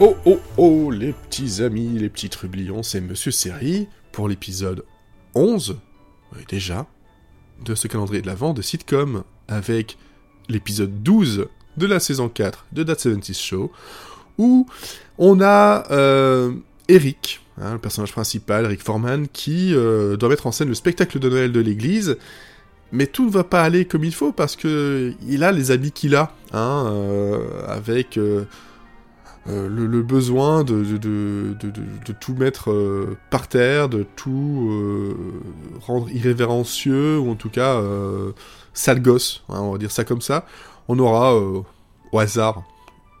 Oh oh oh, les petits amis, les petits trublions, c'est Monsieur Série pour l'épisode 11, oui, déjà, de ce calendrier de l'Avent de sitcom, avec l'épisode 12 de la saison 4 de That 70 Show, où on a euh, Eric, hein, le personnage principal, Eric Foreman, qui euh, doit mettre en scène le spectacle de Noël de l'église, mais tout ne va pas aller comme il faut parce que il a les habits qu'il a, hein, euh, avec euh, le, besoin de, tout mettre euh, par terre, de tout euh, rendre irrévérencieux, ou en tout cas sale gosse, hein, on va dire ça comme ça. On aura au hasard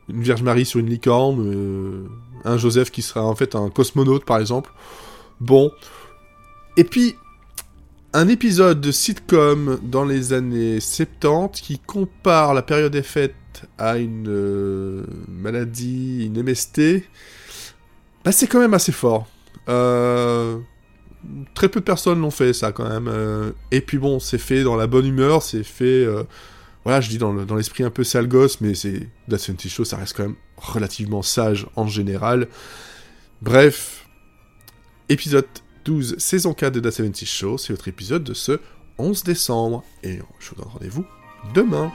une Vierge Marie sur une licorne, un Joseph qui sera en fait un cosmonaute par exemple. Bon. Et puis, un épisode de sitcom dans les années 70 qui compare la période des fêtes à une euh, maladie, une MST, bah c'est quand même assez fort. Euh, très peu de personnes l'ont fait ça quand même. euh, et puis bon, c'est fait dans la bonne humeur, c'est fait... voilà, je dis dans le- dans l'esprit un peu sale gosse, mais c'est... That 70 Show, ça reste quand même relativement sage en général. Bref, épisode 12, saison 4 de The 70 Show, c'est votre épisode de ce 11 décembre. Et je vous donne rendez-vous demain.